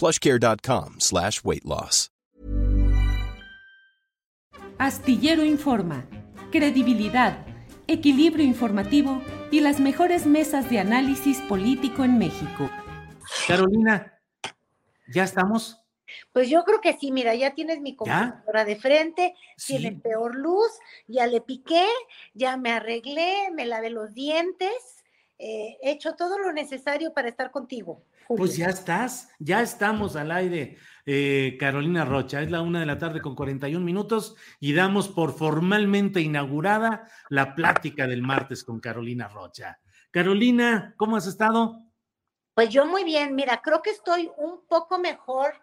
plushcare.com slash weight loss. Astillero Informa, credibilidad, equilibrio informativo y las mejores mesas de análisis político en México. Carolina, ¿ya estamos? Pues yo creo que sí, mira, ya tienes mi computadora de frente, Sí. tiene peor luz, ya le piqué, ya me arreglé, me lavé los dientes, eh, he hecho todo lo necesario para estar contigo. Pues ya estás, ya estamos al aire, eh, Carolina Rocha. Es la una de la tarde con 41 minutos y damos por formalmente inaugurada la plática del martes con Carolina Rocha. Carolina, ¿cómo has estado? Pues yo muy bien, mira, creo que estoy un poco mejor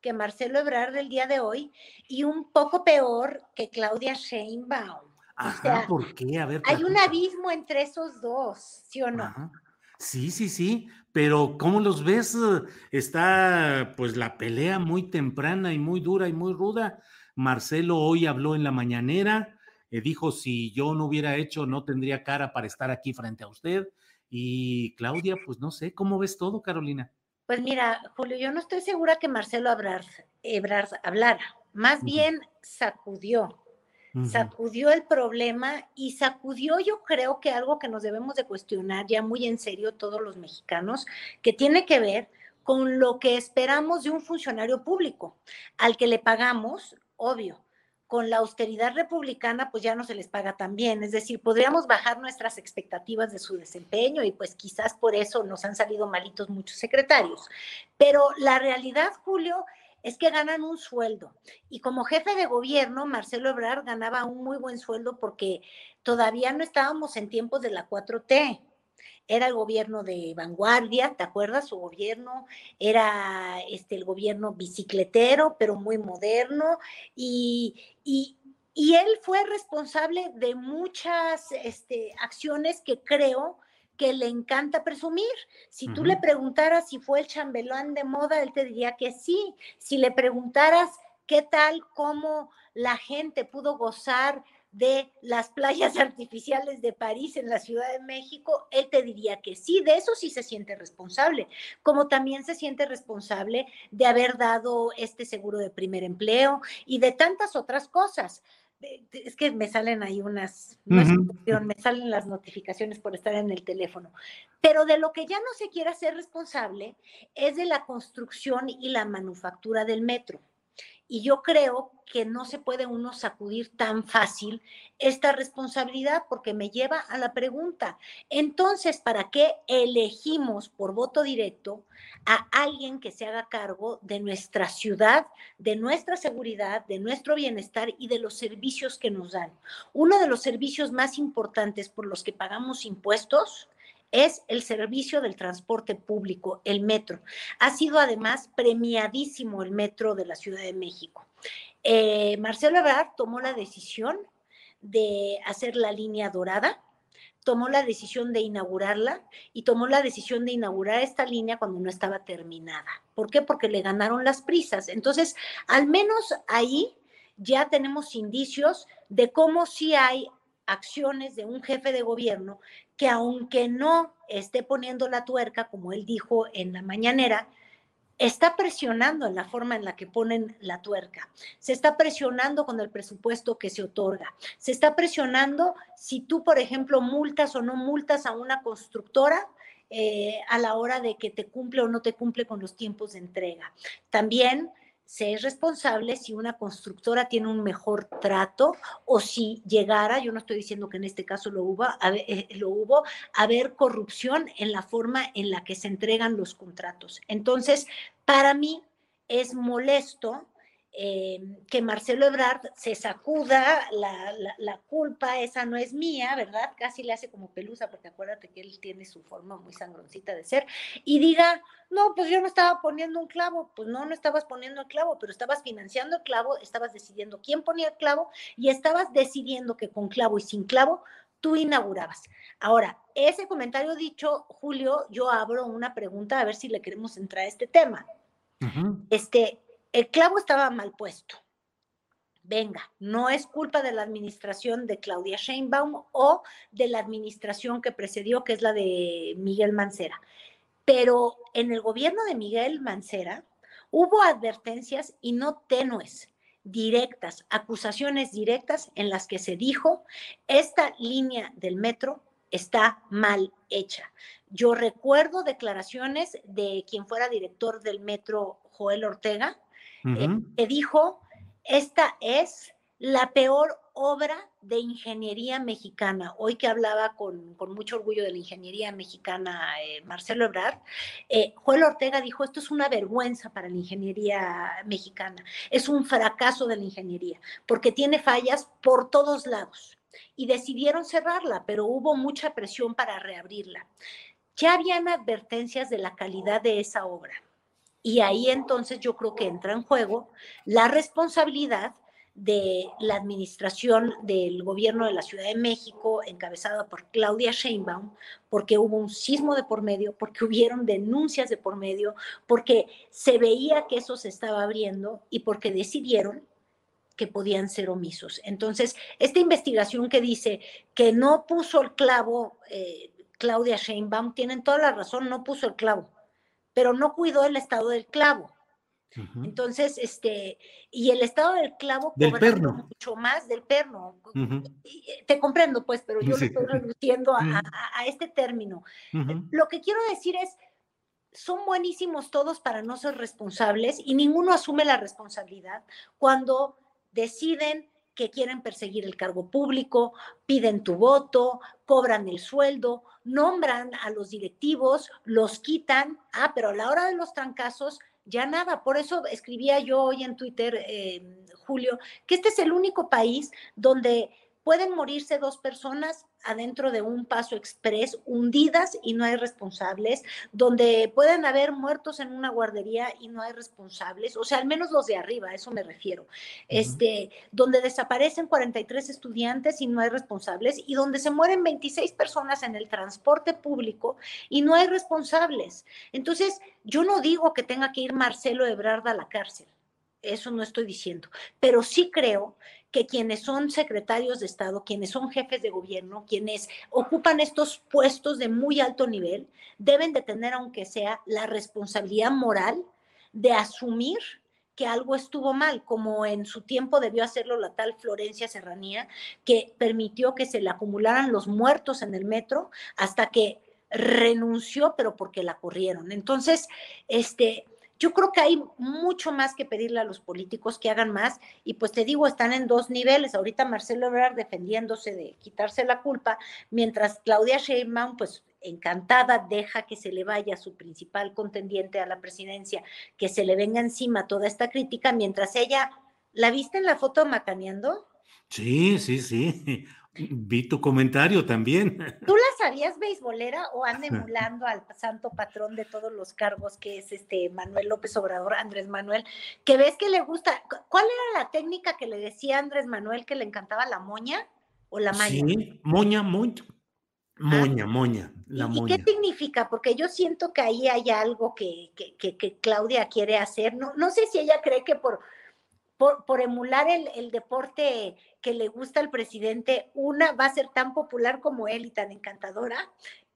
que Marcelo Ebrard del día de hoy y un poco peor que Claudia Sheinbaum. Ajá, sea, ¿por qué? A ver. Hay un abismo entre esos dos, ¿sí o no? Ajá. Sí, sí, sí, pero ¿cómo los ves? Eh, Está pues la pelea muy temprana y muy dura y muy ruda. Marcelo hoy habló en la mañanera, eh, dijo si yo no hubiera hecho no tendría cara para estar aquí frente a usted. Y Claudia, pues no sé, ¿cómo ves todo, Carolina? Pues mira, Julio, yo no estoy segura que Marcelo Ebrard, Ebrard hablara, más bien sacudió, Sacudió el problema y sacudió yo creo que algo que nos debemos de cuestionar ya muy en serio todos los mexicanos, que tiene que ver con lo que esperamos de un funcionario público, al que le pagamos, obvio, con la austeridad republicana, pues ya no se les paga tan bien. Es decir, podríamos bajar nuestras expectativas de su desempeño y pues quizás por eso nos han salido malitos muchos secretarios. Pero la realidad, Julio, es que ganan un sueldo. Y como jefe de gobierno, Marcelo Ebrard ganaba un muy buen sueldo porque todavía no estábamos en tiempos de la 4T. Era el gobierno de vanguardia, ¿te acuerdas? Su gobierno era este, el gobierno bicicletero, pero muy moderno. Y, y, y él fue responsable de muchas este, acciones que creo que le encanta presumir. Si tú le preguntaras si fue el chambelán de moda, él te diría que sí. Si le preguntaras qué tal, cómo la gente pudo gozar de las playas artificiales de París en la Ciudad de México, él te diría que sí, de eso sí se siente responsable, como también se siente responsable de haber dado este seguro de primer empleo y de tantas otras cosas. Es que me salen ahí unas, me salen las notificaciones por estar en el teléfono. Pero de lo que ya no se quiere hacer responsable es de la construcción y la manufactura del metro. Y yo creo que no se puede uno sacudir tan fácil esta responsabilidad porque me lleva a la pregunta, entonces, ¿para qué elegimos por voto directo a alguien que se haga cargo de nuestra ciudad, de nuestra seguridad, de nuestro bienestar y de los servicios que nos dan? Uno de los servicios más importantes por los que pagamos impuestos es el servicio del transporte público, el metro. Ha sido además premiadísimo el metro de la Ciudad de México. Eh, Marcelo Ebrard tomó la decisión de hacer la línea dorada, tomó la decisión de inaugurarla y tomó la decisión de inaugurar esta línea cuando no estaba terminada. ¿Por qué? Porque le ganaron las prisas. Entonces, al menos ahí ya tenemos indicios de cómo sí hay acciones de un jefe de gobierno que aunque no esté poniendo la tuerca, como él dijo en la mañanera, está presionando en la forma en la que ponen la tuerca, se está presionando con el presupuesto que se otorga, se está presionando si tú, por ejemplo, multas o no multas a una constructora eh, a la hora de que te cumple o no te cumple con los tiempos de entrega. También se es responsable si una constructora tiene un mejor trato o si llegara, yo no estoy diciendo que en este caso lo hubo, a eh, lo hubo, haber corrupción en la forma en la que se entregan los contratos. Entonces, para mí es molesto eh, que Marcelo Ebrard se sacuda la, culpa, esa no es mía, ¿verdad? Casi le hace como pelusa, porque acuérdate que él tiene su forma muy sangroncita de ser, y diga, no, pues yo no estaba poniendo un clavo, pues no, no estabas poniendo el clavo, pero estabas financiando el clavo, estabas decidiendo quién ponía el clavo y estabas decidiendo que con clavo y sin clavo tú inaugurabas. Ahora, ese comentario dicho, Julio, yo abro una pregunta a ver si le queremos entrar a este tema. Este, el clavo estaba mal puesto. Venga, no es culpa de la administración de Claudia Sheinbaum o de la administración que precedió, que es la de Miguel Mancera. Pero en el gobierno de Miguel Mancera hubo advertencias y no tenues, directas, acusaciones directas en las que se dijo, esta línea del metro está mal hecha. Yo recuerdo declaraciones de quien fuera director del metro, Joel Ortega, eh, que dijo, esta es la peor obra de ingeniería mexicana. Hoy que hablaba con, mucho orgullo de la ingeniería mexicana eh, Marcelo Ebrard, eh, Joel Ortega dijo, esto es una vergüenza para la ingeniería mexicana, es un fracaso de la ingeniería, porque tiene fallas por todos lados. Y decidieron cerrarla, pero hubo mucha presión para reabrirla. Ya habían advertencias de la calidad de esa obra y ahí entonces yo creo que entra en juego la responsabilidad de la administración del gobierno de la Ciudad de México, encabezada por Claudia Sheinbaum, porque hubo un sismo de por medio, porque hubieron denuncias de por medio, porque se veía que eso se estaba abriendo y porque decidieron que podían ser omisos. Entonces, esta investigación que dice que no puso el clavo eh, Claudia Sheinbaum, tienen toda la razón, no puso el clavo pero no cuidó el estado del clavo. Entonces, este, y el estado del clavo del perno. mucho más del perno. Te comprendo, pues, pero yo lo estoy reduciendo a, este término. Lo que quiero decir es, son buenísimos todos para no ser responsables y ninguno asume la responsabilidad cuando deciden que quieren perseguir el cargo público, piden tu voto, cobran el sueldo, nombran a los directivos, los quitan, ah, pero a la hora de los trancazos ya nada. Por eso escribía yo hoy en Twitter, eh, Julio, que este es el único país donde pueden morirse dos personas adentro de un paso express, hundidas y no hay responsables, donde pueden haber muertos en una guardería y no hay responsables, o sea, al menos los de arriba, a eso me refiero, este, donde desaparecen 43 estudiantes y no hay responsables, y donde se mueren 26 personas en el transporte público y no hay responsables. Entonces, yo no digo que tenga que ir Marcelo Ebrard a la cárcel eso no estoy diciendo, pero sí creo que quienes son secretarios de Estado, quienes son jefes de gobierno, quienes ocupan estos puestos de muy alto nivel, deben de tener, aunque sea, la responsabilidad moral de asumir que algo estuvo mal, como en su tiempo debió hacerlo la tal Florencia Serranía, que permitió que se le acumularan los muertos en el metro hasta que renunció, pero porque la corrieron. Entonces, este, yo creo que hay mucho más que pedirle a los políticos que hagan más y pues te digo, están en dos niveles. Ahorita Marcelo Ebrard defendiéndose de quitarse la culpa, mientras Claudia Sheinbaum pues encantada deja que se le vaya su principal contendiente a la presidencia, que se le venga encima toda esta crítica, mientras ella, ¿la viste en la foto macaneando? Sí, sí, sí. Vi tu comentario también. ¿Tú la sabías beisbolera o anda emulando al santo patrón de todos los cargos que es este Manuel López Obrador, Andrés Manuel, que ves que le gusta? ¿Cuál era la técnica que le decía Andrés Manuel que le encantaba la moña o la maña? Sí, moña, moña. Moña, ah, moña, la ¿Y, qué significa? Porque yo siento que ahí hay algo que, que, Claudia quiere hacer. No, no sé si ella cree que por, por, emular el, el, deporte que le gusta al presidente, una, va a ser tan popular como él y tan encantadora.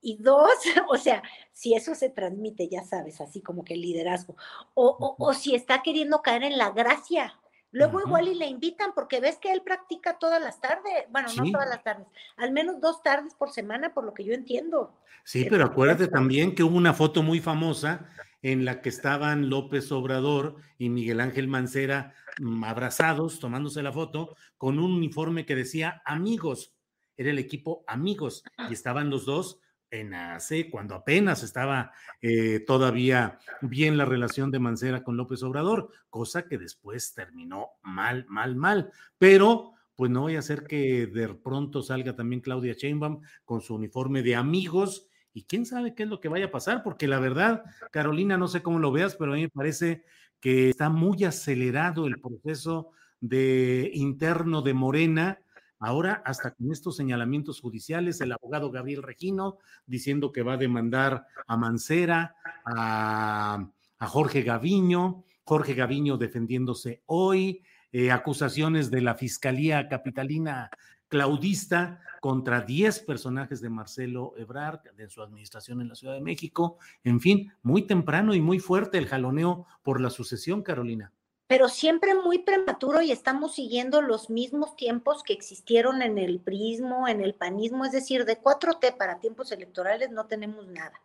Y dos, o sea, si eso se transmite, ya sabes, así como que el liderazgo, o, o, o si está queriendo caer en la gracia Luego igual y le invitan porque ves que él practica todas las tardes, bueno, no todas las tardes, al menos dos tardes por semana, por lo que yo entiendo. Sí, pero acuérdate también que hubo una foto muy famosa en la que estaban López Obrador y Miguel Ángel Mancera mm, abrazados, tomándose la foto, con un uniforme que decía amigos, era el equipo amigos, y estaban los dos en AC, cuando apenas estaba eh, todavía bien la relación de Mancera con López Obrador, cosa que después terminó mal, mal, mal. Pero, pues no voy a hacer que de pronto salga también Claudia Sheinbaum con su uniforme de amigos y quién sabe qué es lo que vaya a pasar, porque la verdad, Carolina, no sé cómo lo veas, pero a mí me parece que está muy acelerado el proceso de interno de Morena Ahora, hasta con estos señalamientos judiciales, el abogado Gabriel Regino diciendo que va a demandar a Mancera, a, Jorge Gaviño, Jorge Gaviño defendiéndose hoy, eh, acusaciones de la Fiscalía Capitalina Claudista contra 10 personajes de Marcelo Ebrard, de su administración en la Ciudad de México. En fin, muy temprano y muy fuerte el jaloneo por la sucesión, Carolina pero siempre muy prematuro y estamos siguiendo los mismos tiempos que existieron en el prismo, en el panismo, es decir, de 4T para tiempos electorales no tenemos nada.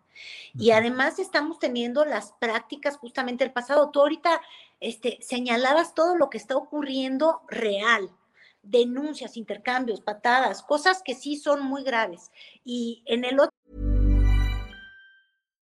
Y además estamos teniendo las prácticas justamente del pasado. Tú ahorita este, señalabas todo lo que está ocurriendo real, denuncias, intercambios, patadas, cosas que sí son muy graves. Y en el otro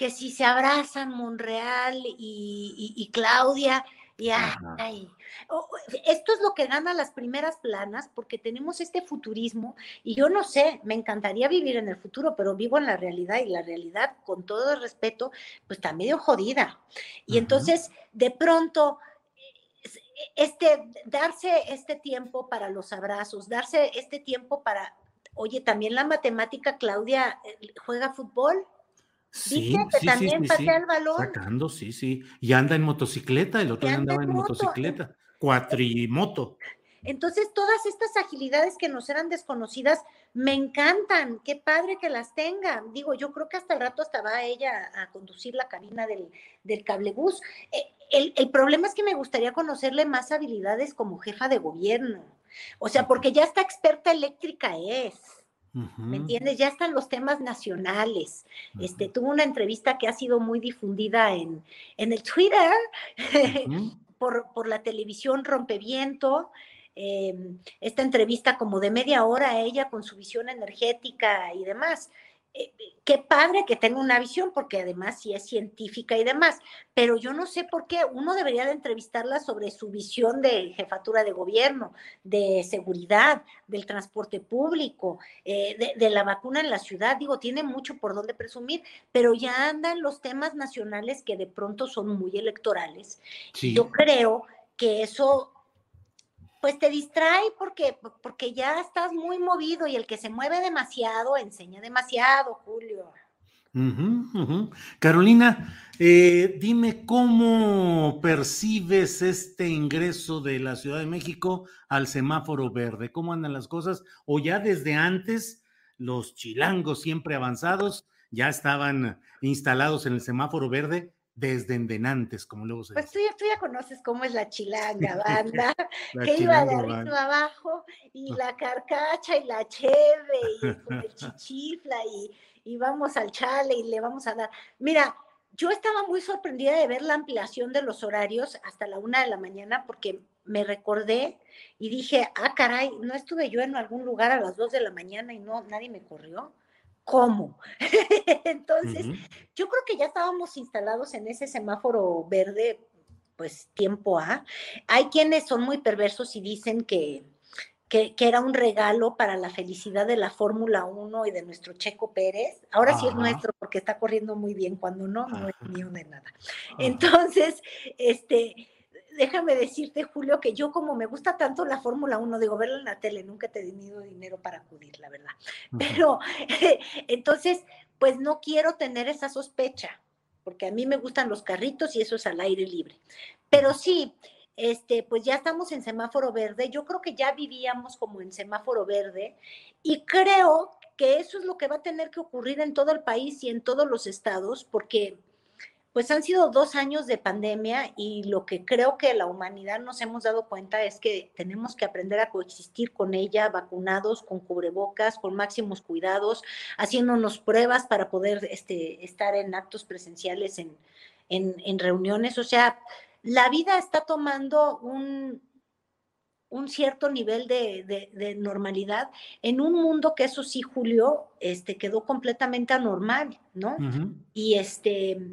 que si se abrazan Monreal y, Claudia, y ay, esto es lo que gana las primeras planas porque tenemos este futurismo y yo no sé, me encantaría vivir en el futuro, pero vivo en la realidad y la realidad, con todo el respeto, pues está medio jodida. Y entonces, de pronto, este, darse este tiempo para los abrazos, darse este tiempo para, oye, también la matemática, Claudia, eh, juega fútbol. Sí, que también sí, el balón. Sacando, sí, sí. Y anda en motocicleta, el otro día andaba en motocicleta, cuatrimoto. Entonces, todas estas agilidades que nos eran desconocidas, me encantan. Qué padre que las tenga. Digo, yo creo que hasta el rato hasta va ella a conducir la cabina del, del cablebús. Eh, el, el problema es que me gustaría conocerle más habilidades como jefa de gobierno. O sea, porque ya está experta eléctrica es. ¿Me entiendes? Ya están los temas nacionales. Este, tuvo una entrevista que ha sido muy difundida en, en el Twitter, por, por, la televisión Rompeviento. Eh, esta entrevista como de media hora, ella con su visión energética y demás. Eh, qué padre que tenga una visión, porque además sí es científica y demás, pero yo no sé por qué uno debería de entrevistarla sobre su visión de jefatura de gobierno, de seguridad, del transporte público, eh, de, la vacuna en la ciudad. Digo, tiene mucho por donde presumir, pero ya andan los temas nacionales que de pronto son muy electorales. Yo creo que eso pues te distrae porque, porque ya estás muy movido y el que se mueve demasiado enseña demasiado, Julio. Carolina, eh, dime cómo percibes este ingreso de la Ciudad de México al semáforo verde, cómo andan las cosas, o ya desde antes los chilangos siempre avanzados ya estaban instalados en el semáforo verde desde endenantes, como luego se pues dice. Pues tú ya, conoces cómo es la chilanga banda, que iba de arriba abajo, y la carcacha, y la cheve, y el chichifla, y, y vamos al chale y le vamos a dar. Mira, yo estaba muy sorprendida de ver la ampliación de los horarios hasta la una de la mañana porque me recordé y dije, ah, caray, no estuve yo en algún lugar a las dos de la mañana y no, nadie me corrió. ¿Cómo? Entonces, yo creo que ya estábamos instalados en ese semáforo verde, pues tiempo A. Hay quienes son muy perversos y dicen que, que, era un regalo para la felicidad de la Fórmula 1 y de nuestro Checo Pérez. Ahora sí es nuestro porque está corriendo muy bien, cuando no, no es mío de nada. Entonces, este, déjame decirte, Julio, que yo como me gusta tanto la Fórmula 1, digo, verla en la tele, nunca he tenido dinero para acudir, la verdad. Pero entonces, pues no quiero tener esa sospecha, porque a mí me gustan los carritos y eso es al aire libre. Pero sí, este, pues ya estamos en semáforo verde. Yo creo que ya vivíamos como en semáforo verde y creo que eso es lo que va a tener que ocurrir en todo el país y en todos los estados, porque pues han sido dos años de pandemia y lo que creo que la humanidad nos hemos dado cuenta es que tenemos que aprender a coexistir con ella, vacunados, con cubrebocas, con máximos cuidados, haciéndonos pruebas para poder este, estar en actos presenciales, en, en reuniones. O sea, la vida está tomando un, un cierto nivel de, normalidad en un mundo que eso sí, Julio, este, quedó completamente anormal, ¿no? Y este,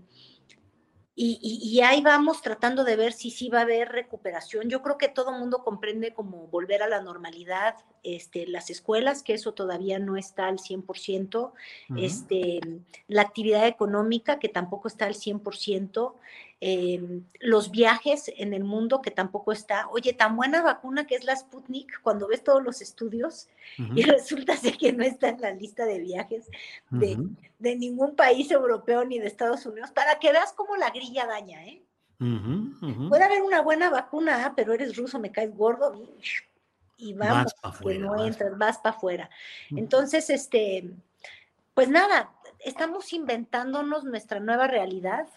y, ahí vamos tratando de ver si sí va a haber recuperación. Yo creo que todo el mundo comprende cómo volver a la normalidad, este, las escuelas, que eso todavía no está al 100%, este, la actividad económica, que tampoco está al 100%, Em, los viajes en el mundo que tampoco está. Oye, tan buena vacuna que es la Sputnik, cuando ves todos los estudios y resulta que no está en la lista de viajes de, ningún país europeo ni de Estados Unidos, para que veas cómo la grilla daña, ¿eh? Puede haber una buena vacuna, pero eres ruso, me caes gordo y, vamos, que no entras, vas para afuera. Entonces, este, pues nada, estamos inventándonos nuestra nueva realidad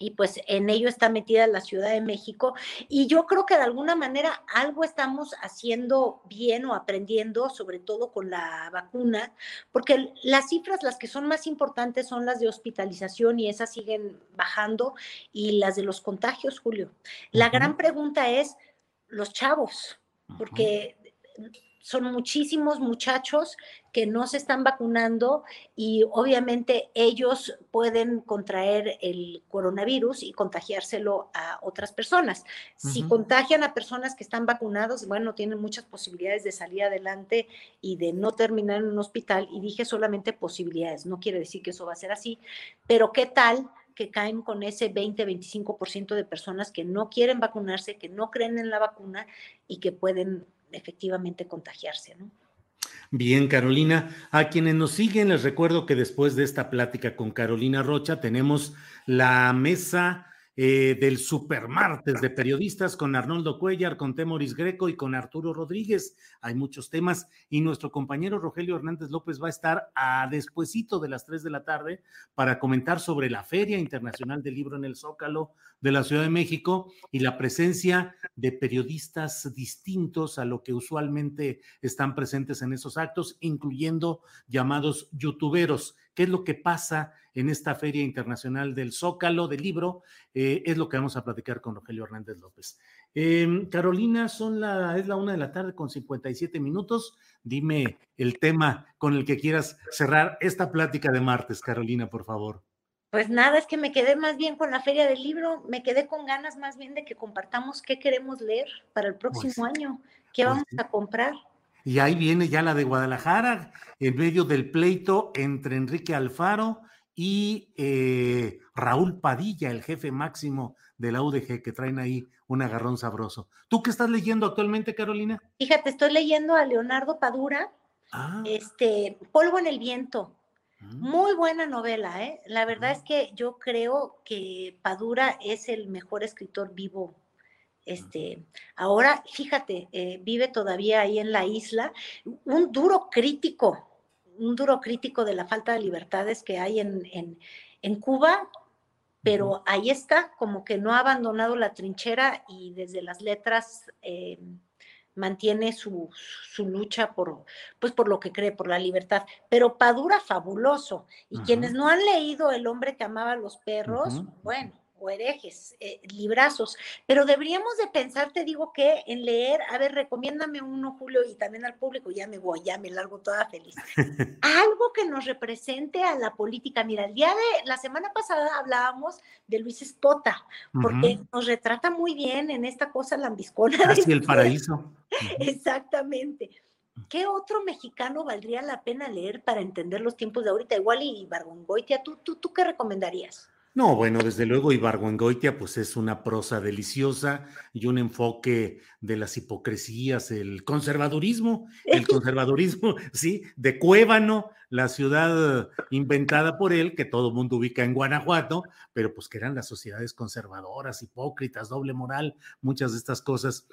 y pues en ello está metida la Ciudad de México. Y yo creo que de alguna manera algo estamos haciendo bien o aprendiendo, sobre todo con la vacuna, porque las cifras, las que son más importantes son las de hospitalización y esas siguen bajando y las de los contagios, Julio. La gran pregunta es los chavos, porque son muchísimos muchachos que no se están vacunando y obviamente ellos pueden contraer el coronavirus y contagiárselo a otras personas. Si contagian a personas que están vacunados, bueno, tienen muchas posibilidades de salir adelante y de no terminar en un hospital. Y dije solamente posibilidades, no quiere decir que eso va a ser así, pero ¿qué tal? que caen con ese 20-25% de personas que no quieren vacunarse, que no creen en la vacuna y que pueden efectivamente contagiarse, ¿no? Bien, Carolina. A quienes nos siguen, les recuerdo que después de esta plática con Carolina Rocha, tenemos la mesa eh, del Supermartes de periodistas con Arnoldo Cuellar, con Temoris Greco y con Arturo Rodríguez. Hay muchos temas y nuestro compañero Rogelio Hernández López va a estar a despuesito de las 3 de la tarde para comentar sobre la Feria Internacional del Libro en el Zócalo de la Ciudad de México y la presencia de periodistas distintos a lo que usualmente están presentes en esos actos, incluyendo llamados youtuberos qué es lo que pasa en esta Feria Internacional del Zócalo del Libro, eh, es lo que vamos a platicar con Rogelio Hernández López. Em, Carolina, son la, es la una de la tarde con 57 minutos. Dime el tema con el que quieras cerrar esta plática de martes, Carolina, por favor. Pues nada, es que me quedé más bien con la Feria del Libro, me quedé con ganas más bien de que compartamos qué queremos leer para el pues próximo año, qué pues vamos a comprar. Y ahí viene ya la de Guadalajara, en medio del pleito entre Enrique Alfaro y eh, Raúl Padilla, el jefe máximo de la UDG, que traen ahí un agarrón sabroso. ¿Tú qué estás leyendo actualmente, Carolina? Fíjate, estoy leyendo a Leonardo Padura, ah. este, Polvo en el Viento. Mm. Muy buena novela, ¿eh? La verdad mm. es que yo creo que Padura es el mejor escritor vivo este, ahora, fíjate, eh, vive todavía ahí en la isla, un duro crítico, un duro crítico de la falta de libertades que hay en, en, Cuba, pero ahí está, como que no ha abandonado la trinchera y desde las letras, eh, mantiene su, su, lucha por, pues por lo que cree, por la libertad. Pero Padura, fabuloso. Y quienes no han leído El hombre que amaba a los perros, bueno, o herejes, eh, librazos, pero deberíamos de pensar, te digo que en leer, a ver, recomiéndame uno, Julio, y también al público, ya me voy, ya me largo toda feliz. Algo que nos represente a la política. Mira, el día de la semana pasada hablábamos de Luis Espota, porque nos retrata muy bien en esta cosa lambiscona. Casi el paraíso. Exactamente. ¿Qué otro mexicano valdría la pena leer para entender los tiempos de ahorita? Igual y Bargongoitia, ¿tú, tú, ¿tú qué recomendarías? No, bueno, desde luego Ibargüengoitia pues es una prosa deliciosa y un enfoque de las hipocresías, el conservadurismo, el conservadurismo, sí, de Cuébano, la ciudad inventada por él, que todo el mundo ubica en Guanajuato, pero pues que eran las sociedades conservadoras, hipócritas, doble moral, muchas de estas cosas.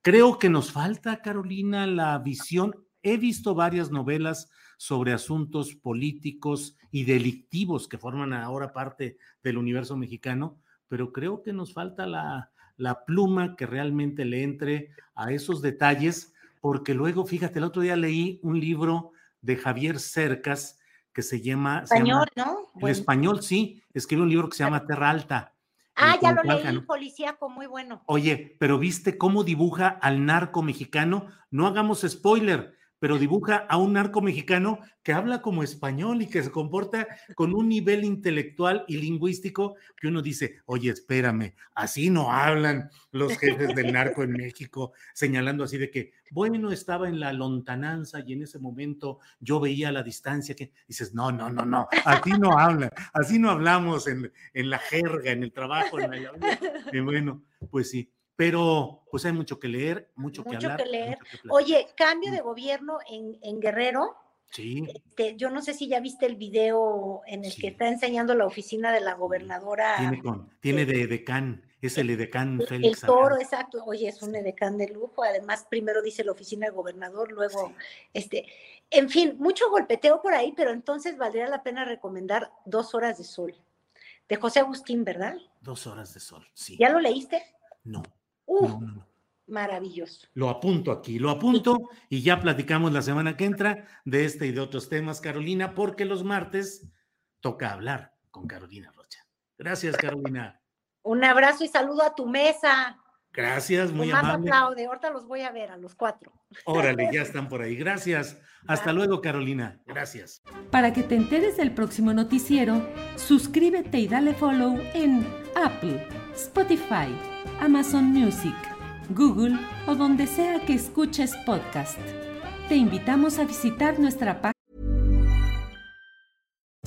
Creo que nos falta, Carolina, la visión. He visto varias novelas sobre asuntos políticos y delictivos que forman ahora parte del universo mexicano, pero creo que nos falta la, la pluma que realmente le entre a esos detalles, porque luego, fíjate, el otro día leí un libro de Javier Cercas que se llama... Español, ¿no? El español, sí, escribe un libro que se llama Terra Alta. Ah, ya lo leí, policíaco, muy bueno. Oye, pero viste cómo dibuja al narco mexicano. No hagamos spoiler, pero dibuja a un narco mexicano que habla como español y que se comporta con un nivel intelectual y lingüístico que uno dice, oye, espérame, así no hablan los jefes del narco en México, señalando así de que, bueno, estaba en la lontananza y en ese momento yo veía a la distancia que dices, no, no, no, no, así no hablan, así no hablamos en, en la jerga, en el trabajo, en la... Y bueno, pues sí pero pues hay mucho que leer, mucho, que hablar. Que leer. Oye, cambio de gobierno en, en Guerrero. Sí. Este, yo no sé si ya viste el video en el que está enseñando la oficina de la gobernadora. Tiene, con, tiene de decán, es el edecán Félix. El toro, exacto. Oye, es un edecán de lujo. Además, primero dice la oficina del gobernador, luego, este, en fin, mucho golpeteo por ahí, pero entonces valdría la pena recomendar Dos Horas de Sol, de José Agustín, ¿verdad? Dos Horas de Sol, sí. ¿Ya lo leíste? No maravilloso. Lo apunto aquí, lo apunto y ya platicamos la semana que entra de este y de otros temas, Carolina, porque los martes toca hablar con Carolina Rocha. Gracias, Carolina. Un abrazo y saludo a tu mesa. Gracias, muy amable. aplaude, ahorita los voy a ver a los cuatro. Órale, ya están por ahí. Gracias. Hasta luego, Carolina. Gracias. Para que te enteres del próximo noticiero, suscríbete y dale follow en Apple, Spotify, Amazon Music, Google o donde sea que escuches podcast. Te invitamos a visitar nuestra página.